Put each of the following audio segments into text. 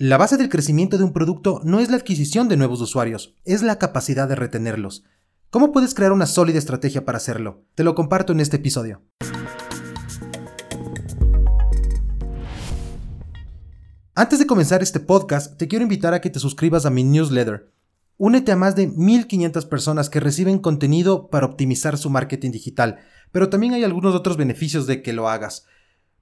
La base del crecimiento de un producto no es la adquisición de nuevos usuarios, es la capacidad de retenerlos. ¿Cómo puedes crear una sólida estrategia para hacerlo? Te lo comparto en este episodio. Antes de comenzar este podcast, te quiero invitar a que te suscribas a mi newsletter. Únete a más de 1500 personas que reciben contenido para optimizar su marketing digital, pero también hay algunos otros beneficios de que lo hagas.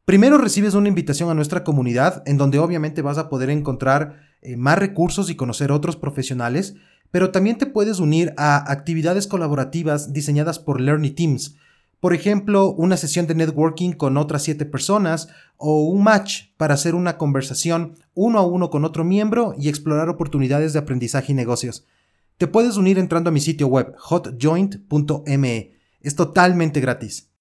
Primero recibes una invitación a nuestra comunidad en donde obviamente vas a poder encontrar eh, más recursos y conocer otros profesionales, pero también te puedes unir a actividades colaborativas diseñadas por Learning Teams. Por ejemplo, una sesión de networking con otras 7 personas o un match para hacer una conversación uno a uno con otro miembro y explorar oportunidades de aprendizaje y negocios. Te puedes unir entrando a mi sitio web hotjoint.me. Es totalmente gratis.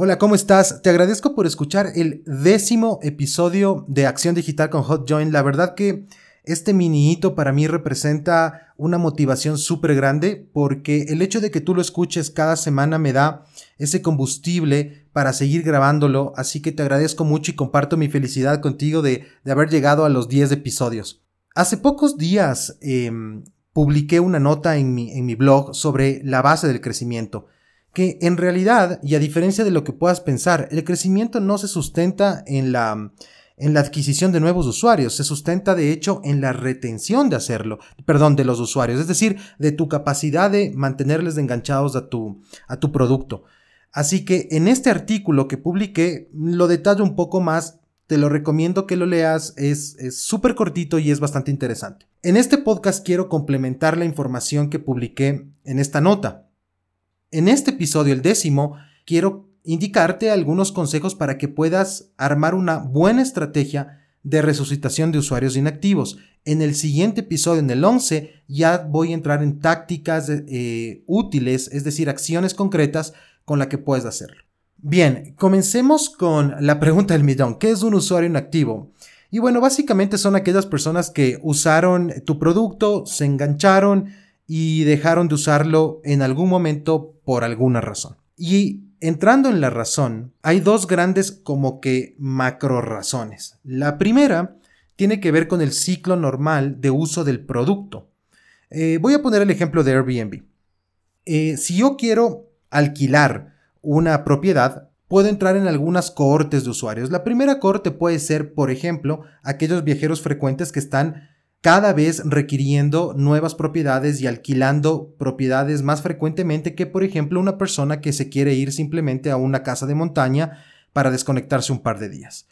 Hola, ¿cómo estás? Te agradezco por escuchar el décimo episodio de Acción Digital con HotJoin. La verdad que este mini hito para mí representa una motivación súper grande porque el hecho de que tú lo escuches cada semana me da ese combustible para seguir grabándolo. Así que te agradezco mucho y comparto mi felicidad contigo de, haber llegado a los 10 episodios. Hace pocos días em, publiqué una nota en mi blog sobre la base del crecimiento que en realidad, y a diferencia de lo que puedas pensar, el crecimiento no se sustenta en la, en la adquisición de nuevos usuarios, se sustenta de hecho en la retención de hacerlo, perdón, de los usuarios, es decir, de tu capacidad de mantenerles enganchados a tu, a tu producto. Así que en este artículo que publiqué lo detallo un poco más, te lo recomiendo que lo leas, es súper cortito y es bastante interesante. En este podcast quiero complementar la información que publiqué en esta nota. En este episodio, el décimo, quiero indicarte algunos consejos para que puedas armar una buena estrategia de resucitación de usuarios inactivos. En el siguiente episodio, en el 11, ya voy a entrar en tácticas eh, útiles, es decir, acciones concretas con las que puedes hacerlo. Bien, comencemos con la pregunta del millón. ¿Qué es un usuario inactivo? Y bueno, básicamente son aquellas personas que usaron tu producto, se engancharon, y dejaron de usarlo en algún momento por alguna razón. Y entrando en la razón, hay dos grandes como que macro razones. La primera tiene que ver con el ciclo normal de uso del producto. Eh, voy a poner el ejemplo de Airbnb. Eh, si yo quiero alquilar una propiedad, puedo entrar en algunas cohortes de usuarios. La primera cohorte puede ser, por ejemplo, aquellos viajeros frecuentes que están cada vez requiriendo nuevas propiedades y alquilando propiedades más frecuentemente que, por ejemplo, una persona que se quiere ir simplemente a una casa de montaña para desconectarse un par de días.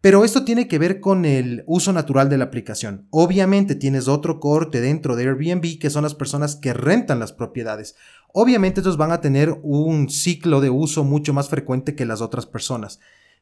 Pero esto tiene que ver con el uso natural de la aplicación. Obviamente tienes otro corte dentro de Airbnb que son las personas que rentan las propiedades. Obviamente ellos van a tener un ciclo de uso mucho más frecuente que las otras personas.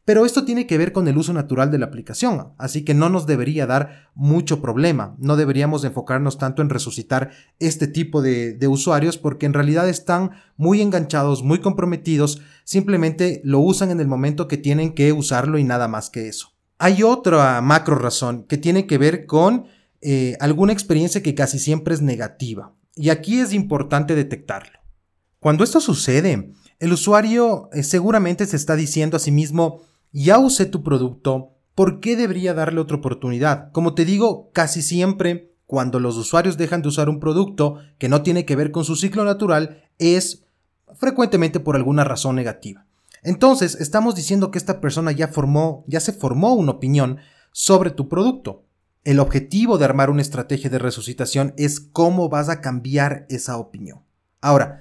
Pero esto tiene que ver con el uso natural de la aplicación, así que no nos debería dar mucho problema. No deberíamos enfocarnos tanto en resucitar este tipo de, usuarios porque en realidad están muy enganchados, muy comprometidos, simplemente lo usan en el momento que tienen que usarlo y nada más que eso. Hay otra macro razón que tiene que ver con eh, alguna experiencia que casi siempre es negativa. Y aquí es importante detectarlo. Cuando esto sucede, el usuario eh, seguramente se está diciendo a sí mismo, ya usé tu producto, ¿por qué debería darle otra oportunidad? Como te digo, casi siempre cuando los usuarios dejan de usar un producto que no tiene que ver con su ciclo natural es frecuentemente por alguna razón negativa. Entonces, estamos diciendo que esta persona ya formó, ya se formó una opinión sobre tu producto. El objetivo de armar una estrategia de resucitación es cómo vas a cambiar esa opinión. Ahora,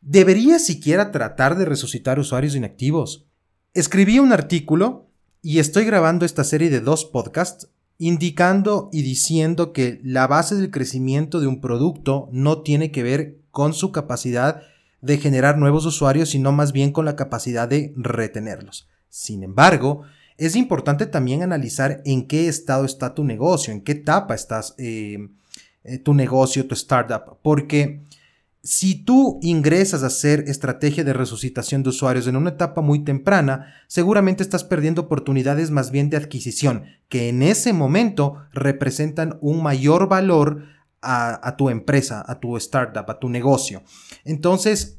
¿deberías siquiera tratar de resucitar usuarios inactivos? Escribí un artículo y estoy grabando esta serie de dos podcasts indicando y diciendo que la base del crecimiento de un producto no tiene que ver con su capacidad de generar nuevos usuarios, sino más bien con la capacidad de retenerlos. Sin embargo, es importante también analizar en qué estado está tu negocio, en qué etapa estás eh, eh, tu negocio, tu startup, porque si tú ingresas a hacer estrategia de resucitación de usuarios en una etapa muy temprana, seguramente estás perdiendo oportunidades más bien de adquisición, que en ese momento representan un mayor valor a, tu empresa, a tu startup, a tu negocio. Entonces,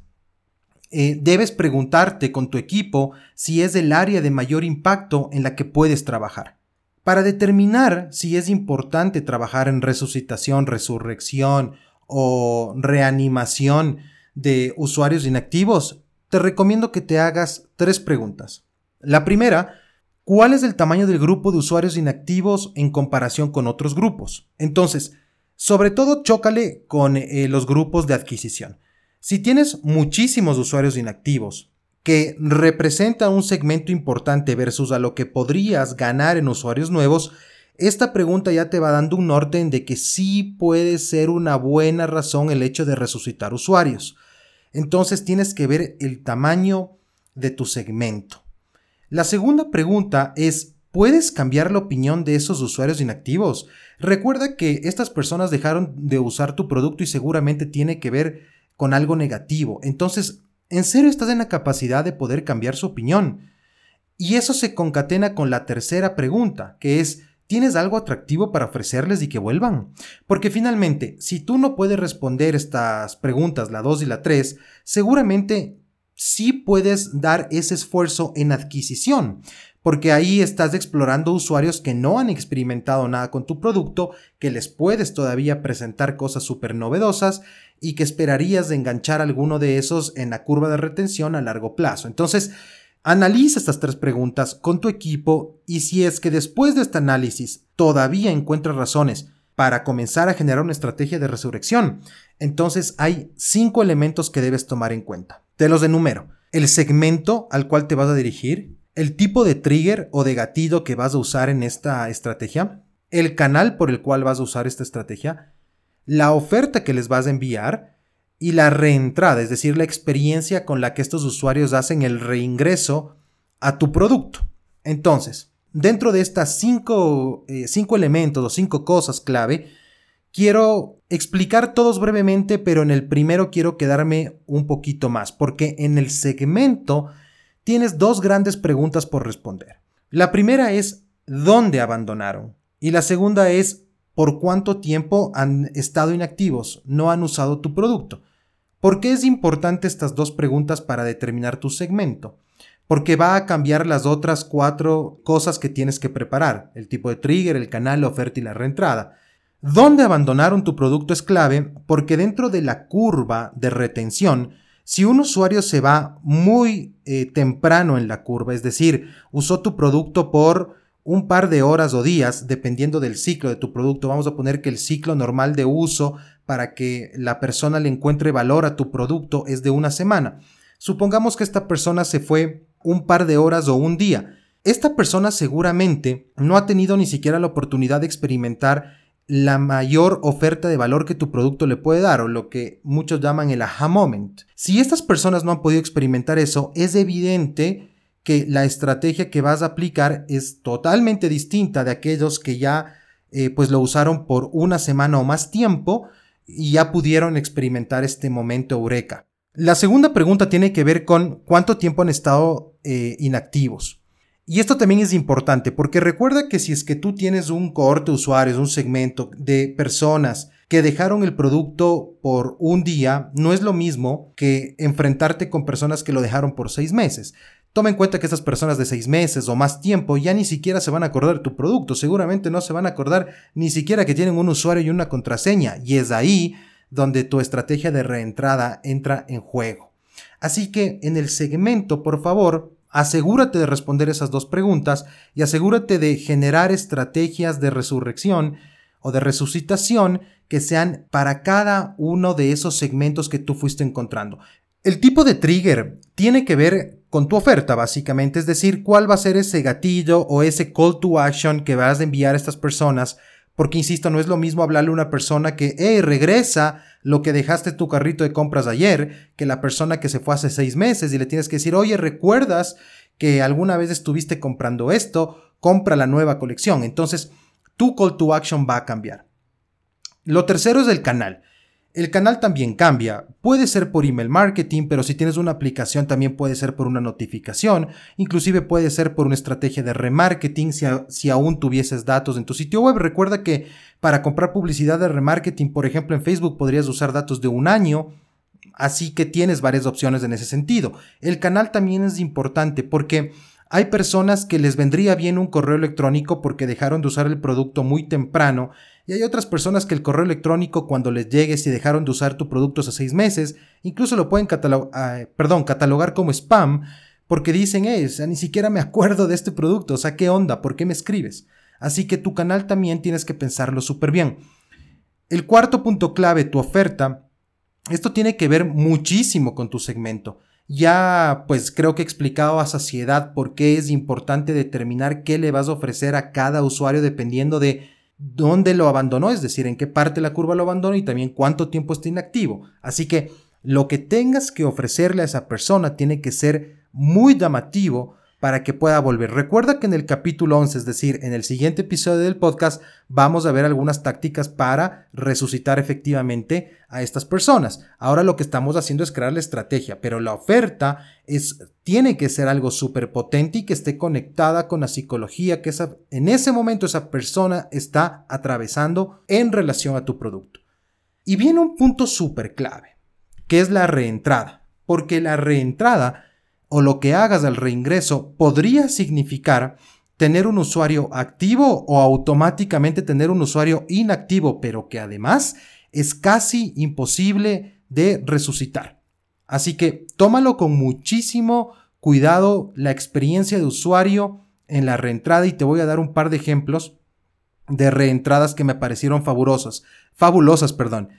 eh, debes preguntarte con tu equipo si es el área de mayor impacto en la que puedes trabajar. Para determinar si es importante trabajar en resucitación, resurrección o reanimación de usuarios inactivos, te recomiendo que te hagas tres preguntas. La primera, ¿cuál es el tamaño del grupo de usuarios inactivos en comparación con otros grupos? Entonces, sobre todo chócale con eh, los grupos de adquisición. Si tienes muchísimos usuarios inactivos, que representa un segmento importante versus a lo que podrías ganar en usuarios nuevos, esta pregunta ya te va dando un norte de que sí puede ser una buena razón el hecho de resucitar usuarios. Entonces tienes que ver el tamaño de tu segmento. La segunda pregunta es, ¿puedes cambiar la opinión de esos usuarios inactivos? Recuerda que estas personas dejaron de usar tu producto y seguramente tiene que ver con algo negativo. Entonces, ¿en serio estás en la capacidad de poder cambiar su opinión? Y eso se concatena con la tercera pregunta, que es, ¿tienes algo atractivo para ofrecerles y que vuelvan? Porque finalmente, si tú no puedes responder estas preguntas, la 2 y la 3, seguramente sí puedes dar ese esfuerzo en adquisición, porque ahí estás explorando usuarios que no han experimentado nada con tu producto, que les puedes todavía presentar cosas súper novedosas y que esperarías de enganchar alguno de esos en la curva de retención a largo plazo. Entonces, analiza estas tres preguntas con tu equipo y si es que después de este análisis todavía encuentras razones para comenzar a generar una estrategia de resurrección, entonces hay cinco elementos que debes tomar en cuenta. Te los enumero. El segmento al cual te vas a dirigir, el tipo de trigger o de gatillo que vas a usar en esta estrategia, el canal por el cual vas a usar esta estrategia, la oferta que les vas a enviar y la reentrada, es decir, la experiencia con la que estos usuarios hacen el reingreso a tu producto. Entonces, dentro de estas cinco, eh, cinco elementos o cinco cosas clave, quiero explicar todos brevemente, pero en el primero quiero quedarme un poquito más, porque en el segmento tienes dos grandes preguntas por responder. La primera es, ¿dónde abandonaron? Y la segunda es, por cuánto tiempo han estado inactivos, no han usado tu producto. ¿Por qué es importante estas dos preguntas para determinar tu segmento? Porque va a cambiar las otras cuatro cosas que tienes que preparar, el tipo de trigger, el canal, la oferta y la reentrada. ¿Dónde abandonaron tu producto es clave porque dentro de la curva de retención, si un usuario se va muy eh, temprano en la curva, es decir, usó tu producto por un par de horas o días, dependiendo del ciclo de tu producto. Vamos a poner que el ciclo normal de uso para que la persona le encuentre valor a tu producto es de una semana. Supongamos que esta persona se fue un par de horas o un día. Esta persona seguramente no ha tenido ni siquiera la oportunidad de experimentar la mayor oferta de valor que tu producto le puede dar o lo que muchos llaman el aha moment. Si estas personas no han podido experimentar eso, es evidente que la estrategia que vas a aplicar es totalmente distinta de aquellos que ya eh, pues lo usaron por una semana o más tiempo y ya pudieron experimentar este momento eureka. La segunda pregunta tiene que ver con cuánto tiempo han estado eh, inactivos. Y esto también es importante porque recuerda que si es que tú tienes un cohorte de usuarios, un segmento de personas que dejaron el producto por un día, no es lo mismo que enfrentarte con personas que lo dejaron por seis meses. Toma en cuenta que estas personas de seis meses o más tiempo ya ni siquiera se van a acordar tu producto, seguramente no se van a acordar ni siquiera que tienen un usuario y una contraseña, y es ahí donde tu estrategia de reentrada entra en juego. Así que en el segmento, por favor, asegúrate de responder esas dos preguntas y asegúrate de generar estrategias de resurrección o de resucitación que sean para cada uno de esos segmentos que tú fuiste encontrando. El tipo de trigger tiene que ver con tu oferta, básicamente, es decir, cuál va a ser ese gatillo o ese call to action que vas a enviar a estas personas, porque insisto, no es lo mismo hablarle a una persona que, hey, regresa lo que dejaste tu carrito de compras ayer, que la persona que se fue hace seis meses y le tienes que decir, oye, ¿recuerdas que alguna vez estuviste comprando esto? Compra la nueva colección. Entonces, tu call to action va a cambiar. Lo tercero es el canal. El canal también cambia. Puede ser por email marketing, pero si tienes una aplicación también puede ser por una notificación. Inclusive puede ser por una estrategia de remarketing si, si aún tuvieses datos en tu sitio web. Recuerda que para comprar publicidad de remarketing, por ejemplo en Facebook, podrías usar datos de un año así que tienes varias opciones en ese sentido. El canal también es importante porque hay personas que les vendría bien un correo electrónico porque dejaron de usar el producto muy temprano y hay otras personas que el correo electrónico cuando les llegue si dejaron de usar tu producto hace seis meses, incluso lo pueden ah, perdón, catalogar como spam porque dicen, eh, ni siquiera me acuerdo de este producto, o sea, ¿qué onda? ¿Por qué me escribes? Así que tu canal también tienes que pensarlo súper bien. El cuarto punto clave, tu oferta, esto tiene que ver muchísimo con tu segmento. Ya pues creo que he explicado a saciedad por qué es importante determinar qué le vas a ofrecer a cada usuario dependiendo de dónde lo abandonó, es decir, en qué parte de la curva lo abandonó y también cuánto tiempo está inactivo. Así que lo que tengas que ofrecerle a esa persona tiene que ser muy llamativo para que pueda volver. Recuerda que en el capítulo 11, es decir, en el siguiente episodio del podcast, vamos a ver algunas tácticas para resucitar efectivamente a estas personas. Ahora lo que estamos haciendo es crear la estrategia, pero la oferta es, tiene que ser algo súper potente y que esté conectada con la psicología que esa, en ese momento esa persona está atravesando en relación a tu producto. Y viene un punto súper clave, que es la reentrada, porque la reentrada o lo que hagas al reingreso podría significar tener un usuario activo o automáticamente tener un usuario inactivo, pero que además es casi imposible de resucitar. Así que tómalo con muchísimo cuidado la experiencia de usuario en la reentrada y te voy a dar un par de ejemplos de reentradas que me parecieron fabulosas. Fabulosas, perdón.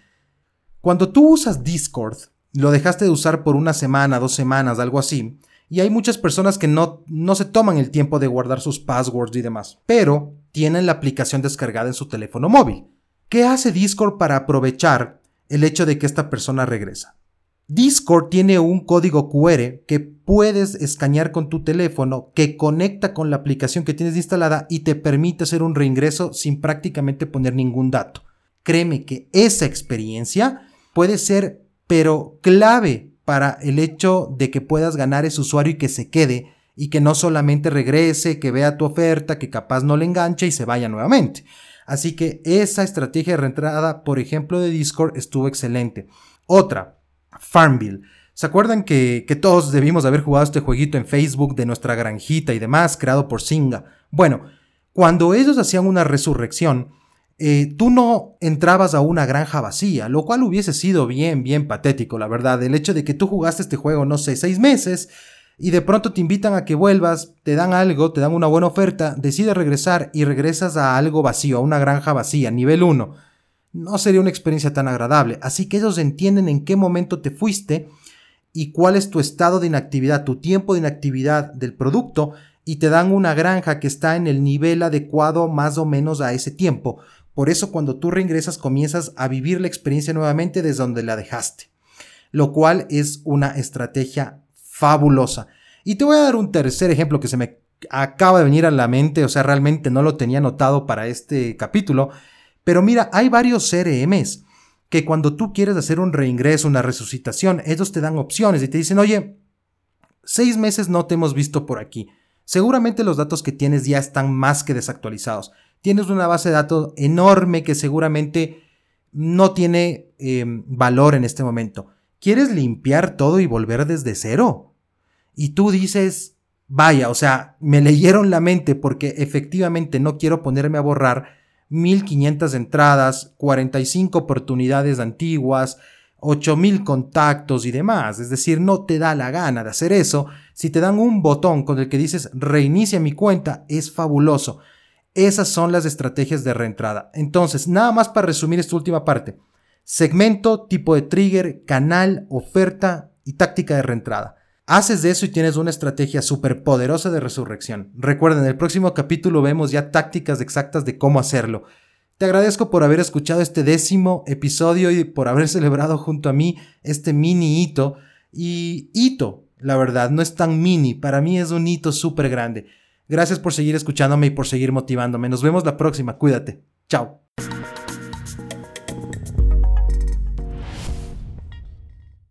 Cuando tú usas Discord, lo dejaste de usar por una semana, dos semanas, algo así, y hay muchas personas que no, no se toman el tiempo de guardar sus passwords y demás, pero tienen la aplicación descargada en su teléfono móvil. ¿Qué hace Discord para aprovechar el hecho de que esta persona regresa? Discord tiene un código QR que puedes escanear con tu teléfono que conecta con la aplicación que tienes instalada y te permite hacer un reingreso sin prácticamente poner ningún dato. Créeme que esa experiencia puede ser pero clave para el hecho de que puedas ganar ese usuario y que se quede y que no solamente regrese, que vea tu oferta, que capaz no le enganche y se vaya nuevamente. Así que esa estrategia de reentrada, por ejemplo, de Discord estuvo excelente. Otra, Farmville. ¿Se acuerdan que, todos debimos haber jugado este jueguito en Facebook de nuestra granjita y demás, creado por Singa? Bueno, cuando ellos hacían una resurrección, eh, tú no entrabas a una granja vacía, lo cual hubiese sido bien, bien patético, la verdad. El hecho de que tú jugaste este juego, no sé, seis meses y de pronto te invitan a que vuelvas, te dan algo, te dan una buena oferta, decides regresar y regresas a algo vacío, a una granja vacía, nivel 1. No sería una experiencia tan agradable. Así que ellos entienden en qué momento te fuiste y cuál es tu estado de inactividad, tu tiempo de inactividad del producto y te dan una granja que está en el nivel adecuado más o menos a ese tiempo. Por eso cuando tú reingresas comienzas a vivir la experiencia nuevamente desde donde la dejaste, lo cual es una estrategia fabulosa. Y te voy a dar un tercer ejemplo que se me acaba de venir a la mente, o sea, realmente no lo tenía notado para este capítulo, pero mira, hay varios CRMs que cuando tú quieres hacer un reingreso, una resucitación, ellos te dan opciones y te dicen, oye, seis meses no te hemos visto por aquí. Seguramente los datos que tienes ya están más que desactualizados tienes una base de datos enorme que seguramente no tiene em, valor en este momento. ¿Quieres limpiar todo y volver desde cero? Y tú dices, vaya, o sea, me leyeron la mente porque efectivamente no quiero ponerme a borrar 1500 entradas, 45 oportunidades antiguas, 8000 contactos y demás. Es decir, no te da la gana de hacer eso. Si te dan un botón con el que dices reinicia mi cuenta, es fabuloso. Esas son las estrategias de reentrada. Entonces, nada más para resumir esta última parte. Segmento, tipo de trigger, canal, oferta y táctica de reentrada. Haces de eso y tienes una estrategia súper poderosa de resurrección. Recuerden, en el próximo capítulo vemos ya tácticas exactas de cómo hacerlo. Te agradezco por haber escuchado este décimo episodio y por haber celebrado junto a mí este mini hito. Y hito, la verdad, no es tan mini, para mí es un hito súper grande. Gracias por seguir escuchándome y por seguir motivándome. Nos vemos la próxima. Cuídate. Chao.